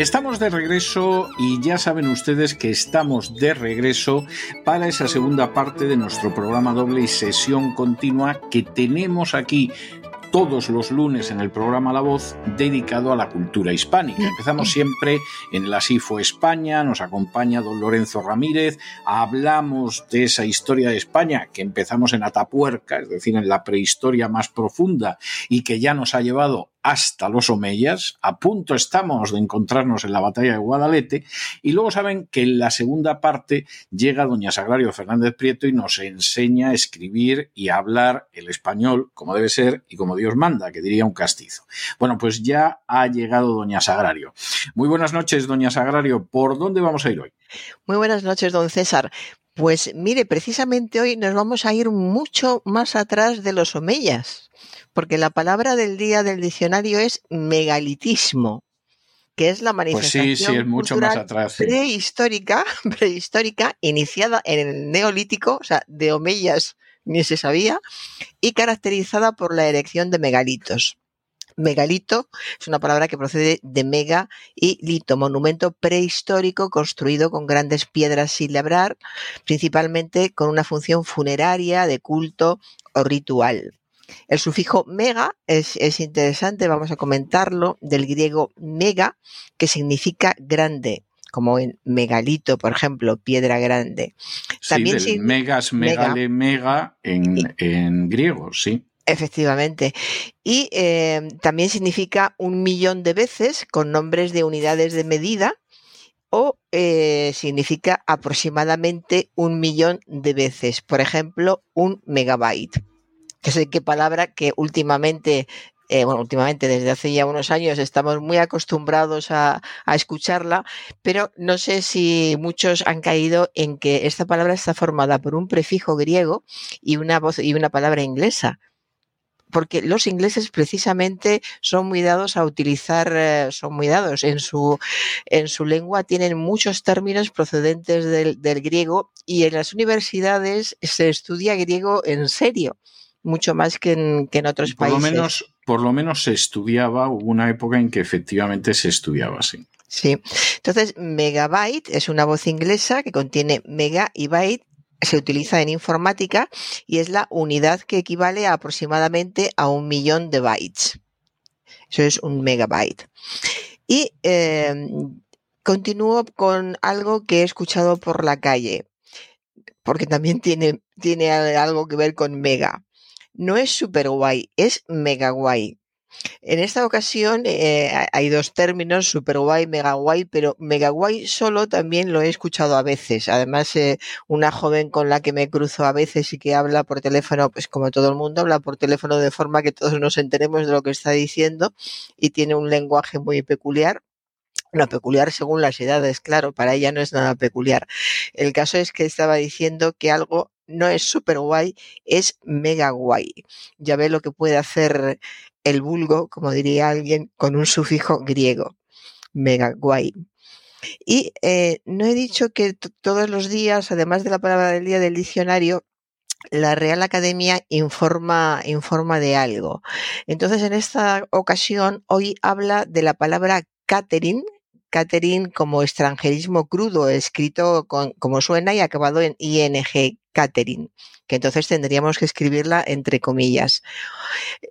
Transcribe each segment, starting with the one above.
Estamos de regreso y ya saben ustedes que estamos de regreso para esa segunda parte de nuestro programa doble y sesión continua que tenemos aquí todos los lunes en el programa La Voz dedicado a la cultura hispánica. Empezamos siempre en la SIFO España, nos acompaña don Lorenzo Ramírez, hablamos de esa historia de España que empezamos en Atapuerca, es decir, en la prehistoria más profunda y que ya nos ha llevado hasta los Omeyas, a punto estamos de encontrarnos en la batalla de Guadalete, y luego saben que en la segunda parte llega doña Sagrario Fernández Prieto y nos enseña a escribir y a hablar el español como debe ser y como Dios manda, que diría un castizo. Bueno, pues ya ha llegado doña Sagrario. Muy buenas noches, doña Sagrario. ¿Por dónde vamos a ir hoy? Muy buenas noches, don César. Pues mire, precisamente hoy nos vamos a ir mucho más atrás de los Omeyas porque la palabra del día del diccionario es megalitismo, que es la manifestación mucho más atrás, prehistórica, prehistórica, iniciada en el neolítico, o sea, de omeyas ni se sabía, y caracterizada por la erección de megalitos. Megalito es una palabra que procede de mega y lito, monumento prehistórico construido con grandes piedras sin labrar, principalmente con una función funeraria, de culto o ritual. El sufijo mega es, interesante, vamos a comentarlo, del griego mega, que significa grande como en megalito, por ejemplo, piedra grande. También sí, megas, megale, mega, en, griego, sí. Efectivamente. Y eh, también significa un millón de veces con nombres de unidades de medida o eh, significa aproximadamente un millón de veces. Por ejemplo, un megabyte que sé qué palabra que últimamente eh, bueno, últimamente desde hace ya unos años estamos muy acostumbrados a, escucharla, pero no sé si muchos han caído en que esta palabra está formada por un prefijo griego y una voz y una palabra inglesa. Porque los ingleses precisamente son muy dados a utilizar, eh, son muy dados en su, en su lengua, tienen muchos términos procedentes del, del griego y en las universidades se estudia griego en serio mucho más que en, otros por países. Lo menos, por lo menos se estudiaba, hubo una época en que efectivamente se estudiaba así. Sí, entonces megabyte es una voz inglesa que contiene mega y byte se utiliza en informática y es la unidad que equivale a aproximadamente a un millón de bytes. Eso es un megabyte. Y em, continúo con algo que he escuchado por la calle, porque también tiene, tiene algo que ver con mega no es super guay, es mega guay. En esta ocasión eh, hay dos términos, super guay, mega guay, pero mega guay solo también lo he escuchado a veces. Además, eh, una joven con la que me cruzo a veces y que habla por teléfono, pues como todo el mundo, habla por teléfono de forma que todos nos enteremos de lo que está diciendo y tiene un lenguaje muy peculiar. Lo peculiar según las edades, claro, para ella no es nada peculiar. El caso es que estaba diciendo que algo no es super guay, es mega guay. Ya ve lo que puede hacer el vulgo, como diría alguien, con un sufijo griego. Mega guay. Y eh, no he dicho que todos los días, además de la palabra del día del diccionario, la Real Academia informa, informa de algo. Entonces, en esta ocasión, hoy habla de la palabra catering, catering como extranjerismo crudo, escrito como suena y acabado en ing, catering, que entonces tendríamos que escribirla entre comillas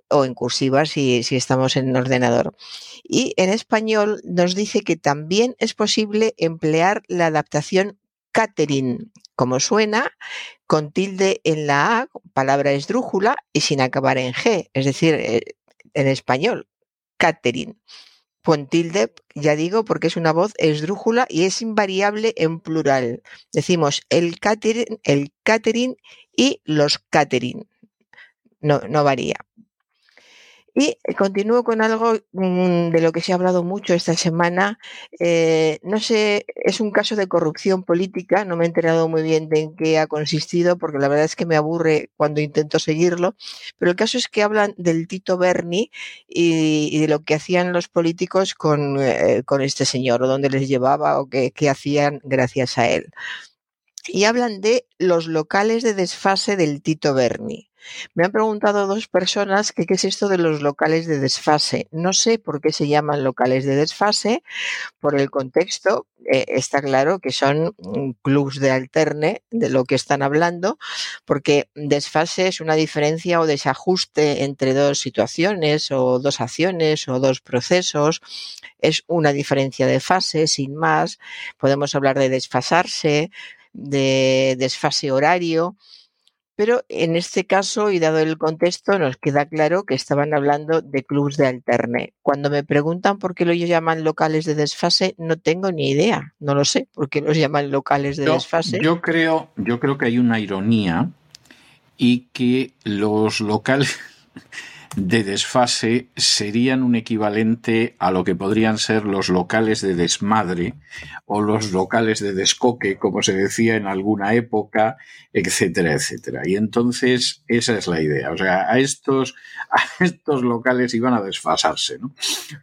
o en cursiva si, si estamos en ordenador. Y en español nos dice que también es posible emplear la adaptación catering, como suena, con tilde en la A, palabra esdrújula, y sin acabar en G, es decir, eh, en español, catering tilde, ya digo, porque es una voz esdrújula y es invariable en plural. Decimos el catering, el catering y los catering. No, no varía. Y continúo con algo mm, de lo que se ha hablado mucho esta semana. Eh, no sé, es un caso de corrupción política, no me he enterado muy bien de en qué ha consistido, porque la verdad es que me aburre cuando intento seguirlo, pero el caso es que hablan del Tito Berni y, de lo que hacían los políticos con, eh, con este señor, o dónde les llevaba o qué, qué hacían gracias a él. Y hablan de los locales de desfase del Tito Berni. Me han preguntado dos personas qué es esto de los locales de desfase. No sé por qué se llaman locales de desfase, por el contexto. Eh, está claro que son mm, clubs de alterne de lo que están hablando, porque desfase es una diferencia o desajuste entre dos situaciones o dos acciones o dos procesos. Es una diferencia de fase, sin más. Podemos hablar de desfasarse, de desfase horario pero en este caso, y dado el contexto, nos queda claro que estaban hablando de clubs de alterne. Cuando me preguntan por qué lo llaman locales de desfase, no tengo ni idea. No lo sé por qué los llaman locales de desfase. Yo creo, yo creo que hay una ironía y que los locales de desfase serían un equivalente a lo que podrían ser los locales de desmadre o los locales de descoque, como se decía en alguna época, etcétera, etcétera. Y entonces esa es la idea. O sea, a estos, a estos locales iban a desfasarse, ¿no?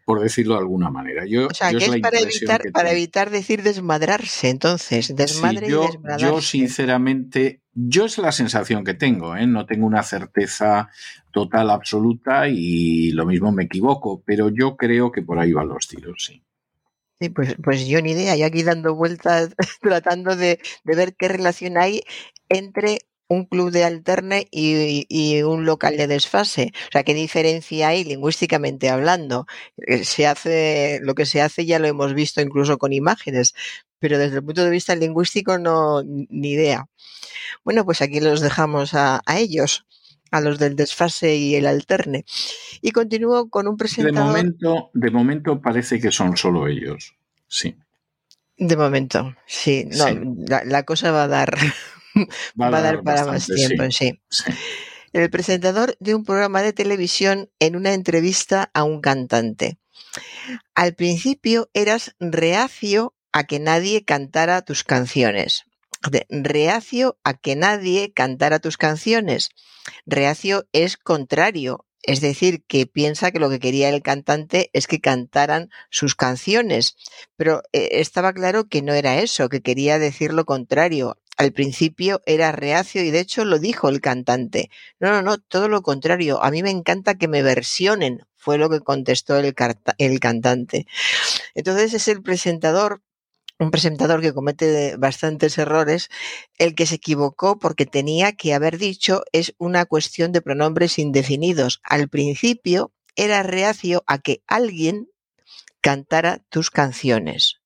Por decirlo de alguna manera. Yo, o sea, que es, para, evitar, para evitar decir desmadrarse, entonces, desmadre yo, y desmadrarse. Yo, sinceramente, yo es la sensación que tengo, ¿eh? no tengo una certeza total, absoluta y lo mismo me equivoco, pero yo creo que por ahí van los tiros, sí. Sí, pues, pues yo ni idea, y aquí dando vueltas, tratando de, ver qué relación hay entre un club de alterne y, un local de desfase. O sea, ¿qué diferencia hay lingüísticamente hablando? Eh, se hace, lo que se hace ya lo hemos visto incluso con imágenes, pero desde el punto de vista lingüístico no, ni idea. Bueno, pues aquí los dejamos a, ellos, a los del desfase y el alterne. Y continúo con un presentador. De momento, de momento parece que son solo ellos, sí. De momento, sí. No, La, cosa va a dar, va, a dar, para más tiempo, sí. El presentador de un programa de televisión en una entrevista a un cantante. Al principio eras reacio a que nadie cantara tus canciones reacio a que nadie cantara tus canciones. Reacio es contrario, es decir, que piensa que lo que quería el cantante es que cantaran sus canciones. Pero eh, estaba claro que no era eso, que quería decir lo contrario. Al principio era reacio y de hecho lo dijo el cantante. No, no, no, todo lo contrario. A mí me encanta que me versionen, fue lo que contestó el, el cantante. Entonces es el presentador un presentador que comete bastantes errores, el que se equivocó porque tenía que haber dicho es una cuestión de pronombres indefinidos. Al principio era reacio a que alguien cantara tus canciones.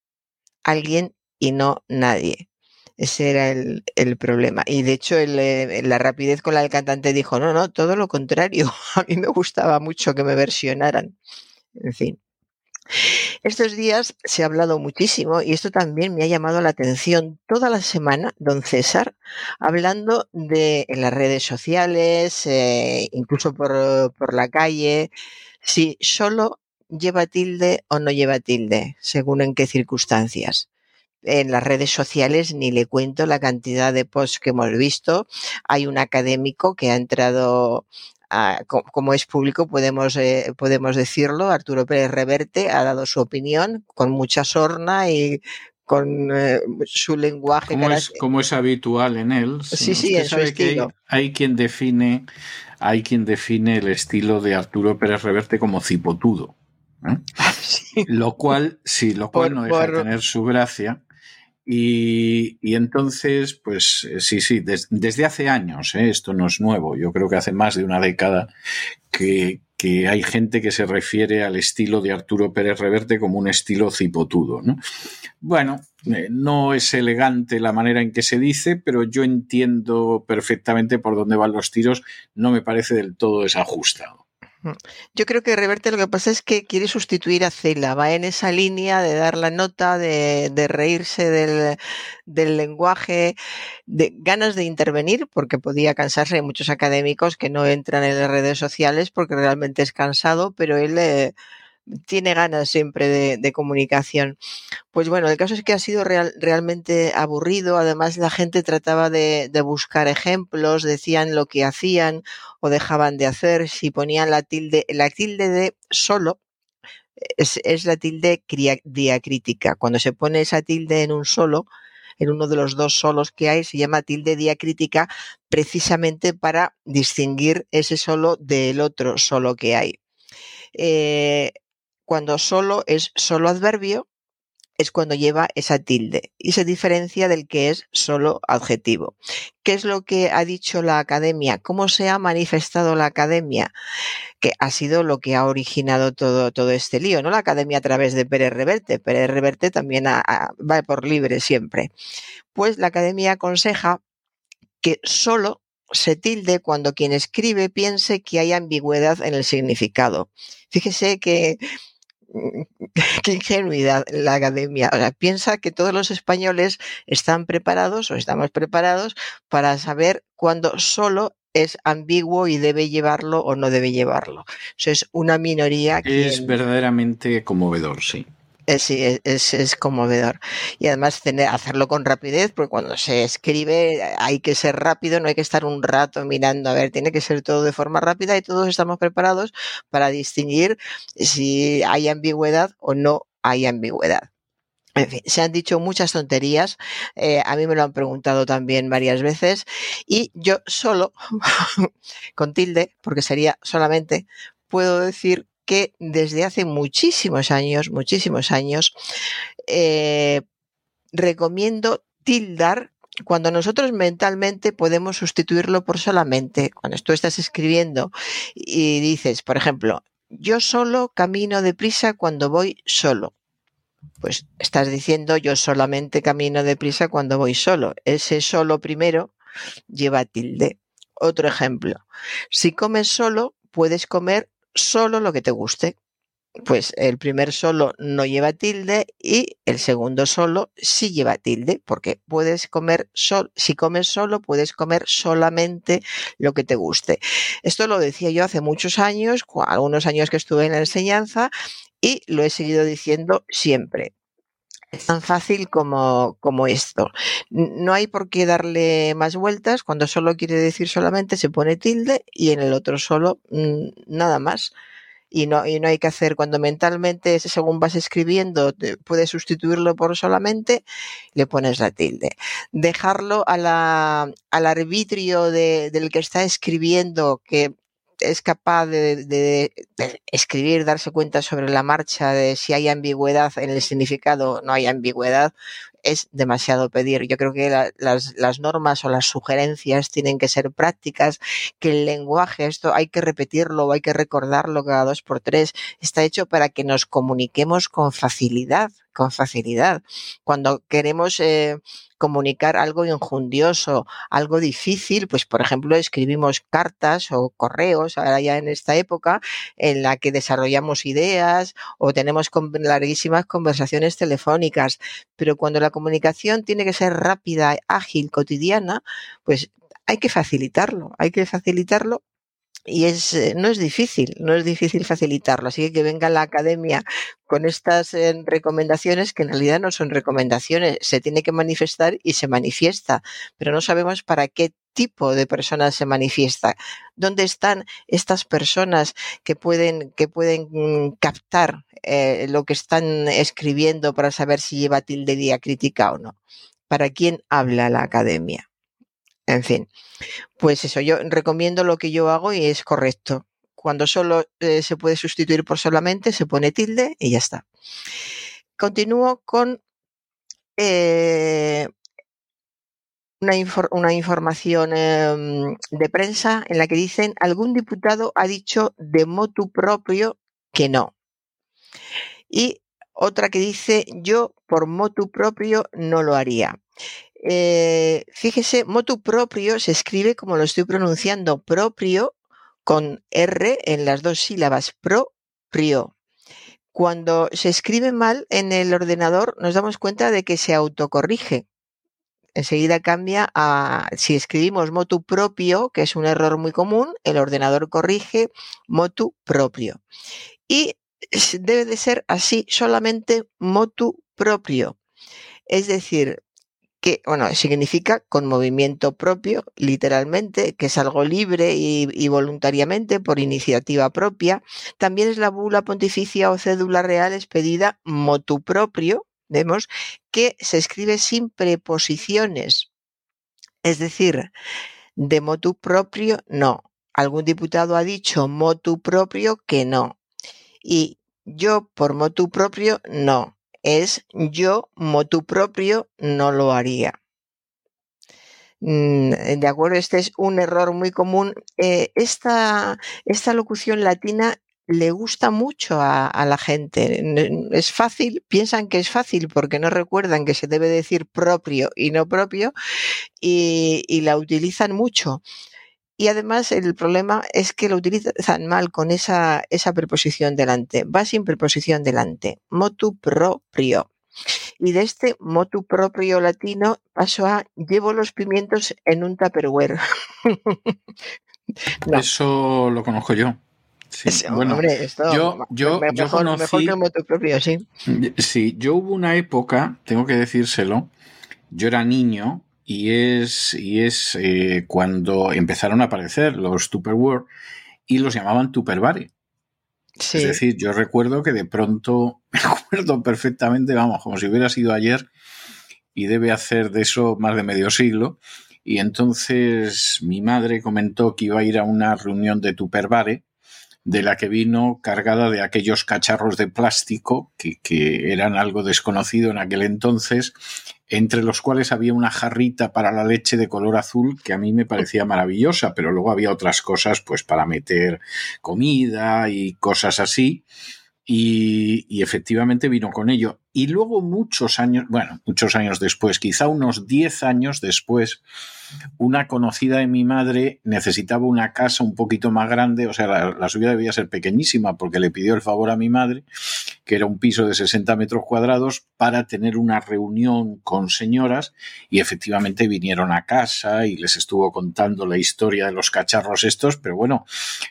Alguien y no nadie. Ese era el, problema. Y de hecho, eh, la rapidez con la del cantante dijo, no, no, todo lo contrario. A mí me gustaba mucho que me versionaran. En fin. Estos días se ha hablado muchísimo y esto también me ha llamado la atención toda la semana, don César, hablando de en las redes sociales, eh, incluso por, por la calle, si solo lleva tilde o no lleva tilde, según en qué circunstancias en las redes sociales ni le cuento la cantidad de posts que hemos visto. Hay un académico que ha entrado como es público, podemos, eh, podemos decirlo, Arturo Pérez Reverte ha dado su opinión con mucha sorna y con eh, su lenguaje. Como es, como es, habitual en él. Sí, sí, en su estilo. Hay, quien define, hay quien define el estilo de Arturo Pérez Reverte como cipotudo. ¿eh? Lo cual, sí, lo cual no deja de tener su gracia. Y, entonces, pues eh, sí, sí, desde hace años, ¿eh? esto no es nuevo, yo creo que hace más de una década que, hay gente que se refiere al estilo de Arturo Pérez Reverte como un estilo cipotudo. ¿no? Bueno, eh, no es elegante la manera en que se dice, pero yo entiendo perfectamente por dónde van los tiros, no me parece del todo desajustado. Mm. Yo creo que Reverte lo que pasa es que quiere sustituir a Cela, va en esa línea de dar la nota, de, reírse del, del, lenguaje, de ganas de intervenir, porque podía cansarse. Hay muchos académicos que no entran en las redes sociales porque realmente es cansado, pero él eh, tiene ganas siempre de, comunicación. Pues bueno, el caso es que ha sido realmente aburrido. Además, la gente trataba de, buscar ejemplos, decían lo que hacían o dejaban de hacer. Si ponían la tilde, la tilde de solo, es, es la tilde diacrítica. Cuando se pone esa tilde en un solo, en uno de los dos solos que hay, se llama tilde diacrítica precisamente para distinguir ese solo del otro solo que hay. Eh, cuando solo es solo adverbio, es cuando lleva esa tilde y se diferencia del que es solo adjetivo. ¿Qué es lo que ha dicho la academia? ¿Cómo se ha manifestado la academia? Que ha sido lo que ha originado todo, todo este lío, ¿no? La academia a través de Pérez Reverte. Pérez Reverte también va por libre siempre. Pues la academia aconseja que solo se tilde cuando quien escribe piense que hay ambigüedad en el significado. Fíjese que qué ingenuidad la academia. O piensa que todos los españoles están preparados o estamos preparados para saber cuándo solo es ambiguo y debe llevarlo o no debe llevarlo. Eso es una minoría que... Es verdaderamente conmovedor, sí. Eh, sí, es, es, conmovedor. Y además tener, hacerlo con rapidez, porque cuando se escribe hay que ser rápido, no hay que estar un rato mirando, a ver, tiene que ser todo de forma rápida y todos estamos preparados para distinguir si hay ambigüedad o no hay ambigüedad. En fin, se han dicho muchas tonterías, eh, a mí me lo han preguntado también varias veces y yo solo, con tilde, porque sería solamente, puedo decir que desde hace muchísimos años, muchísimos años, eh, recomiendo tildar cuando nosotros mentalmente podemos sustituirlo por solamente. Cuando tú estás escribiendo y dices, por ejemplo, yo solo camino deprisa cuando voy solo. Pues estás diciendo yo solamente camino deprisa cuando voy solo. Ese solo primero lleva tilde. Otro ejemplo. Si comes solo, puedes comer solo lo que te guste. Pues el primer solo no lleva tilde y el segundo solo sí lleva tilde, porque puedes comer sol, si comes solo, puedes comer solamente lo que te guste. Esto lo decía yo hace muchos años, algunos años que estuve en la enseñanza, y lo he seguido diciendo siempre. Es tan fácil como, como esto. No hay por qué darle más vueltas. Cuando solo quiere decir solamente se pone tilde y en el otro solo mm, nada más. Y no, y no hay que hacer cuando mentalmente, según vas escribiendo, puedes sustituirlo por solamente, le pones la tilde. Dejarlo a la, al arbitrio de, del que está escribiendo, que es capaz de, escribir, darse cuenta sobre la marcha de si hay ambigüedad en el significado no hay ambigüedad, es demasiado pedir. Yo creo que las, las, normas o las sugerencias tienen que ser prácticas, que el lenguaje, esto hay que repetirlo hay que recordarlo cada dos por tres, está hecho para que nos comuniquemos con facilidad, con facilidad. Cuando queremos eh, comunicar algo injundioso, algo difícil, pues por ejemplo escribimos cartas o correos, ahora ya en esta época, en la que desarrollamos ideas o tenemos larguísimas conversaciones telefónicas, pero cuando la comunicación tiene que ser rápida, ágil, cotidiana, pues hay que facilitarlo, hay que facilitarlo y es, eh, no es difícil, no es difícil facilitarlo. Así que que venga la academia con estas eh, recomendaciones, que en realidad no son recomendaciones, se tiene que manifestar y se manifiesta, pero no sabemos para qué tipo de personas se manifiesta. ¿Dónde están estas personas que pueden, que pueden mm, captar eh, lo que están escribiendo para saber si lleva tilde diacrítica o no? ¿Para quién habla la academia? En fin, pues eso, yo recomiendo lo que yo hago y es correcto. Cuando solo eh, se puede sustituir por solamente, se pone tilde y ya está. Continúo con eh, una, información em, de prensa en la que dicen algún diputado ha dicho de motu propio que no. Y otra que dice yo por motu propio no lo haría. Eh, fíjese, motu propio se escribe como lo estoy pronunciando, propio con R en las dos sílabas, propio. Cuando se escribe mal en el ordenador nos damos cuenta de que se autocorrige. Enseguida cambia a, si escribimos motu propio, que es un error muy común, el ordenador corrige motu propio. Y debe de ser así solamente motu propio. Es decir, que, bueno, significa con movimiento propio, literalmente, que es algo libre y, voluntariamente por iniciativa propia. También es la bula pontificia o cédula real expedida motu propio, vemos, que se escribe sin preposiciones. Es decir, de motu propio no. Algún diputado ha dicho motu propio que no. Y yo por motu propio no es yo, motu propio, no lo haría. Mm, de acuerdo, este es un error muy común. Eh, esta, esta locución latina le gusta mucho a, la gente. Es fácil, piensan que es fácil porque no recuerdan que se debe decir propio y no propio y la utilizan mucho. Y además el problema es que lo utilizan mal con esa, esa preposición delante. Va sin preposición delante. Motu propio. Y de este motu propio latino paso a llevo los pimientos en un tupperware. Eso lo conozco yo. bueno, yo, yo, conocí, que motu propio, sí. Sí, yo hubo una época, tengo que decírselo, yo era niño y es, y es eh, cuando empezaron a aparecer los Tupperware y los llamaban Tupperware. Es decir, yo recuerdo que de pronto, me acuerdo perfectamente, vamos, como si hubiera sido ayer, y debe hacer de eso más de medio siglo. Y entonces mi madre comentó que iba a ir a una reunión de Tupperware de la que vino cargada de aquellos cacharros de plástico que, que, eran algo desconocido en aquel entonces, entre los cuales había una jarrita para la leche de color azul que a mí me parecía maravillosa, pero luego había otras cosas pues para meter comida y cosas así. Y, y, efectivamente vino con ello. Y luego muchos años, bueno, muchos años después, quizá unos 10 años después, una conocida de mi madre necesitaba una casa un poquito más grande, o sea, la, suya debía ser pequeñísima porque le pidió el favor a mi madre, que era un piso de 60 metros cuadrados, para tener una reunión con señoras y efectivamente vinieron a casa y les estuvo contando la historia de los cacharros estos, pero bueno,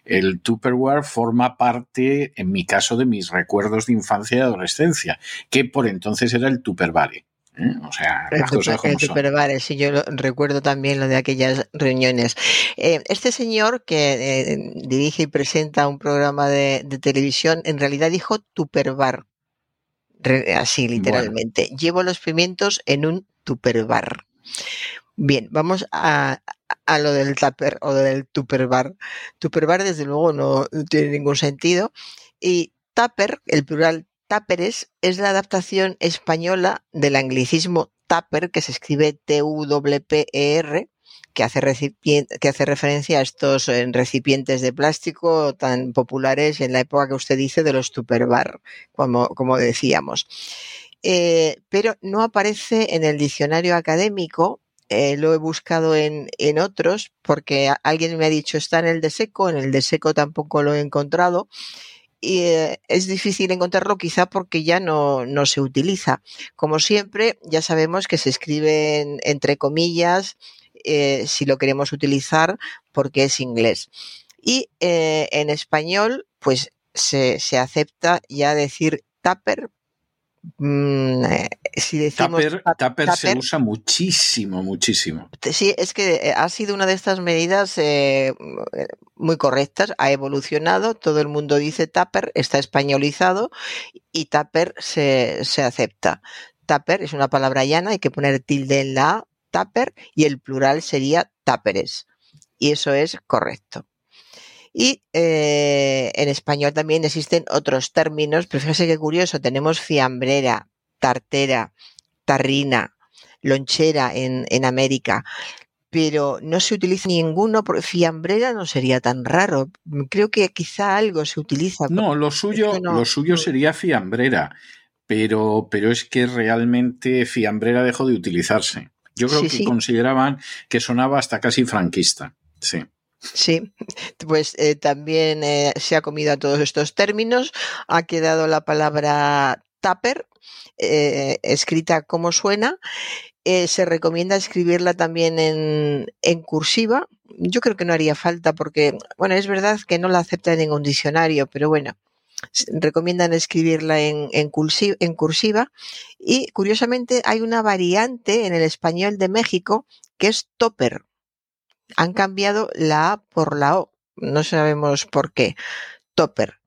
el Tupperware forma parte, en mi caso, de mis recuerdos de infancia y adolescencia, que por entonces era el Tupperware. ¿Eh? O sea, las cosas como el sí, yo recuerdo también lo de aquellas reuniones. Eh, este señor que eh, dirige y presenta un programa de, televisión, en realidad dijo Tupperbar. Así, literalmente. Llevo los pimientos en un Tupperbar. Bien, vamos a, a lo del tupper o del tupperbar. Tupperbar, desde luego, no tiene ningún sentido. Y tupper, el plural Táperes es la adaptación española del anglicismo tupper, que se escribe T-U-P-E-R, que hace, referencia a estos eh, recipientes de plástico tan populares en la época que usted dice de los tupperbar, como, como decíamos. Eh, pero no aparece en el diccionario académico eh, lo he buscado en, en, otros porque alguien me ha dicho está en el de seco, en el de seco tampoco lo he encontrado y eh, es difícil encontrarlo quizá porque ya no, no, se utiliza. Como siempre, ya sabemos que se escribe entre comillas eh, si lo queremos utilizar porque es inglés. Y eh, en español, pues se, se acepta ya decir tupper Mm, eh, si decimos tupper, se usa muchísimo, muchísimo. Sí, es que eh, ha sido una de estas medidas eh, muy correctas, ha evolucionado, todo el mundo dice tupper, está españolizado y tupper se, se acepta. Tupper es una palabra llana, hay que poner tilde en la A, tupper, y el plural sería tupperes. Y eso es correcto. Y eh, en español también existen otros términos, pero fíjese qué curioso, tenemos fiambrera, tartera, tarrina, lonchera en, en América, pero no se utiliza ninguno, fiambrera no sería tan raro. Creo que quizá algo se utiliza. No, lo suyo, lo suyo sería fiambrera, pero, pero es que realmente fiambrera dejó de utilizarse. Yo creo que consideraban que sonaba hasta casi franquista. Sí. Sí, pues eh, también eh, se ha comido a todos estos términos. Ha quedado la palabra tupper, eh, escrita como suena. se recomienda escribirla también en, en, cursiva. Yo creo que no haría falta porque, bueno, es verdad que no la acepta ningún diccionario, pero bueno, recomiendan escribirla en, en, cursiva, y curiosamente hay una variante en el español de México que es topper. Han cambiado la A por la O. No sabemos por qué. Topper.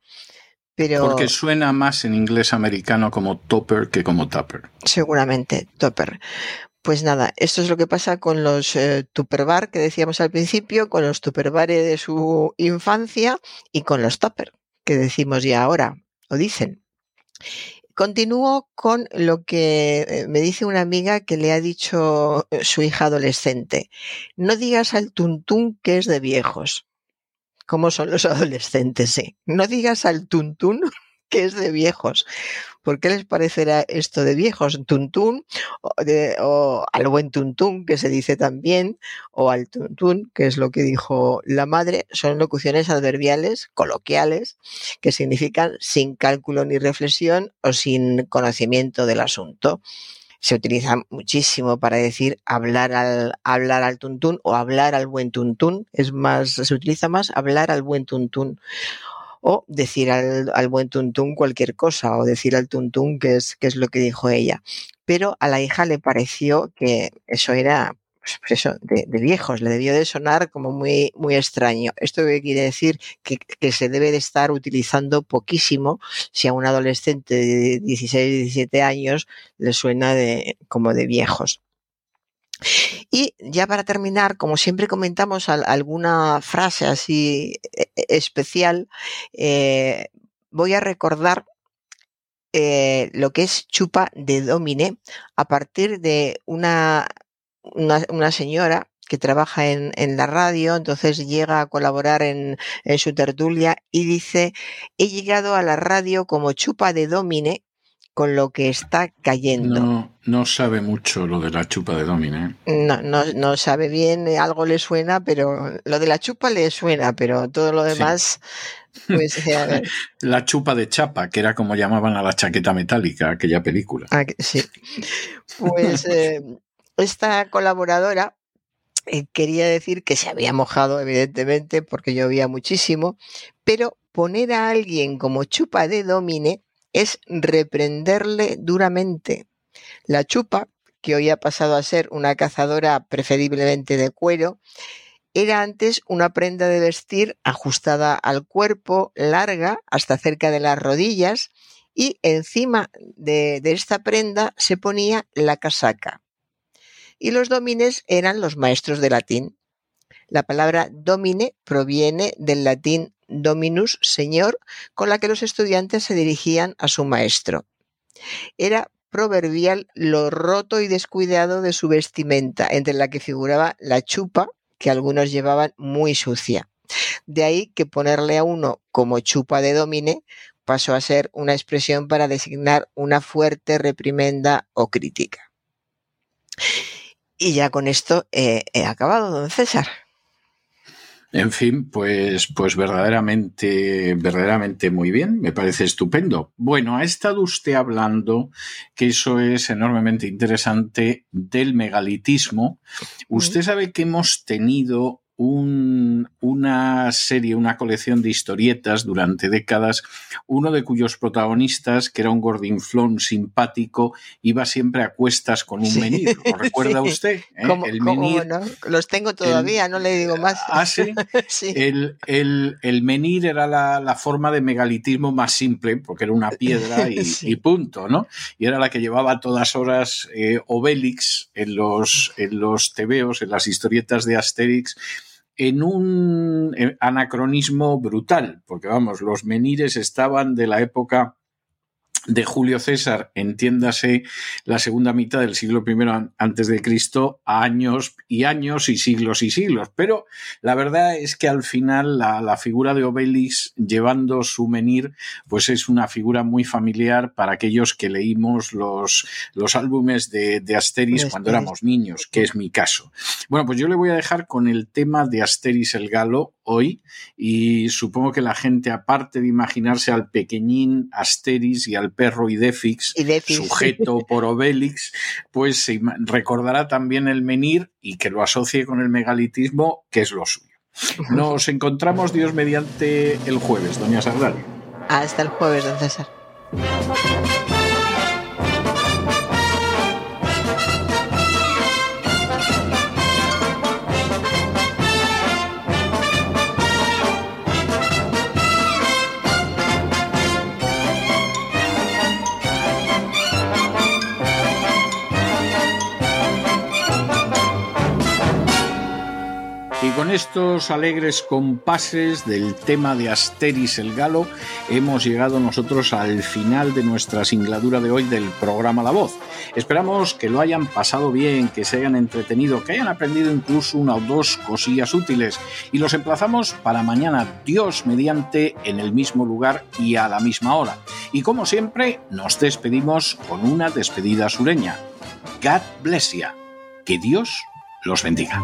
Pero, Porque suena más en inglés americano como topper que como tupper. Seguramente, topper. Pues nada, esto es lo que pasa con los eh, que decíamos al principio, con los tupperbares de su infancia y con los topper que decimos ya ahora, o dicen. Continúo con lo que eh, me dice una amiga que le ha dicho eh, su hija adolescente. No digas al tuntún que es de viejos. ¿Cómo son los adolescentes? Eh? No digas al tuntún que es de viejos. ¿Por qué les parecerá esto de viejos? Tuntún o, al buen tuntún, que se dice también, o al tuntún, que es lo que dijo la madre, son locuciones adverbiales, coloquiales, que significan sin cálculo ni reflexión o sin conocimiento del asunto se utiliza muchísimo para decir hablar al, hablar al tuntún o hablar al buen tuntún. Es más, se utiliza más hablar al buen tuntún o decir al, buen tuntún cualquier cosa o decir al tuntún que es, que es lo que dijo ella. Pero a la hija le pareció que eso era pues, pues eso, de, viejos, le debió de sonar como muy, muy extraño. Esto quiere decir que, que, se debe de estar utilizando poquísimo si a un adolescente de 16, 17 años le suena de, como de viejos. Y ya para terminar, como siempre comentamos alguna frase así e, e, especial, eh, voy a recordar eh, lo que es chupa de domine a partir de una, una, señora que trabaja en, la radio, entonces llega a colaborar en, en, su tertulia y dice, he llegado a la radio como chupa de domine con lo que está cayendo. No, no sabe mucho lo de la chupa de Domine. ¿eh? No, no, no sabe bien, algo le suena, pero lo de la chupa le suena, pero todo lo demás... Pues, eh, la chupa de chapa, que era como llamaban a la chaqueta metálica, aquella película. Ah, sí. Pues eh, esta colaboradora quería decir que se había mojado, evidentemente, porque llovía muchísimo, pero poner a alguien como chupa de domine es reprenderle duramente. La chupa, que hoy ha pasado a ser una cazadora preferiblemente de cuero, era antes una prenda de vestir ajustada al cuerpo, larga, hasta cerca de las rodillas, y encima de, esta prenda se ponía la casaca. Y los domines eran los maestros de latín. La palabra domine proviene del latín dominus, señor, con la que los estudiantes se dirigían a su maestro. Era proverbial lo roto y descuidado de su vestimenta, entre la que figuraba la chupa, que algunos llevaban muy sucia. De ahí que ponerle a uno como chupa de domine pasó a ser una expresión para designar una fuerte reprimenda o crítica. Y ya con esto he acabado, don César. En fin, pues, pues verdaderamente, verdaderamente muy bien, me parece estupendo. Bueno, ha estado usted hablando, que eso es enormemente interesante, del megalitismo. Usted sabe que hemos tenido una serie, una colección de historietas durante décadas, uno de cuyos protagonistas, que era un gordinflón simpático, iba siempre a cuestas con un menir. ¿Lo recuerda usted? Eh? el menir, Los tengo todavía, no le digo más. Ah, sí. El, menir era la, forma de megalitismo más simple, porque era una piedra y, punto, ¿no? Y era la que llevaba todas horas eh, Obélix en los, en los tebeos, en las historietas de Asterix en un eh, anacronismo brutal, porque vamos, los menires estaban de la época de Julio César, entiéndase la segunda mitad del siglo I antes de Cristo, años y años y siglos y siglos. Pero la verdad es que al final la, figura de Obelix llevando su menir, pues es una figura muy familiar para aquellos que leímos los, los álbumes de, de Asteris cuando éramos niños, que es mi caso. Bueno, pues yo le voy a dejar con el tema de Asteris el Galo hoy y supongo que la gente, aparte de imaginarse al pequeñín Asteris y al perro Idefix, sujeto por Obelix, pues se recordará también el menir y que lo asocie con el megalitismo, que es lo suyo. Nos encontramos Dios mediante el jueves, doña Sagrario. Hasta el jueves, don César. Estos alegres compases del tema de Asteris el Galo, hemos llegado nosotros al final de nuestra singladura de hoy del programa La Voz. Esperamos que lo hayan pasado bien, que se hayan entretenido, que hayan aprendido incluso una o dos cosillas útiles y los emplazamos para mañana, Dios mediante, en el mismo lugar y a la misma hora. Y como siempre, nos despedimos con una despedida sureña. God bless you. Que Dios los bendiga.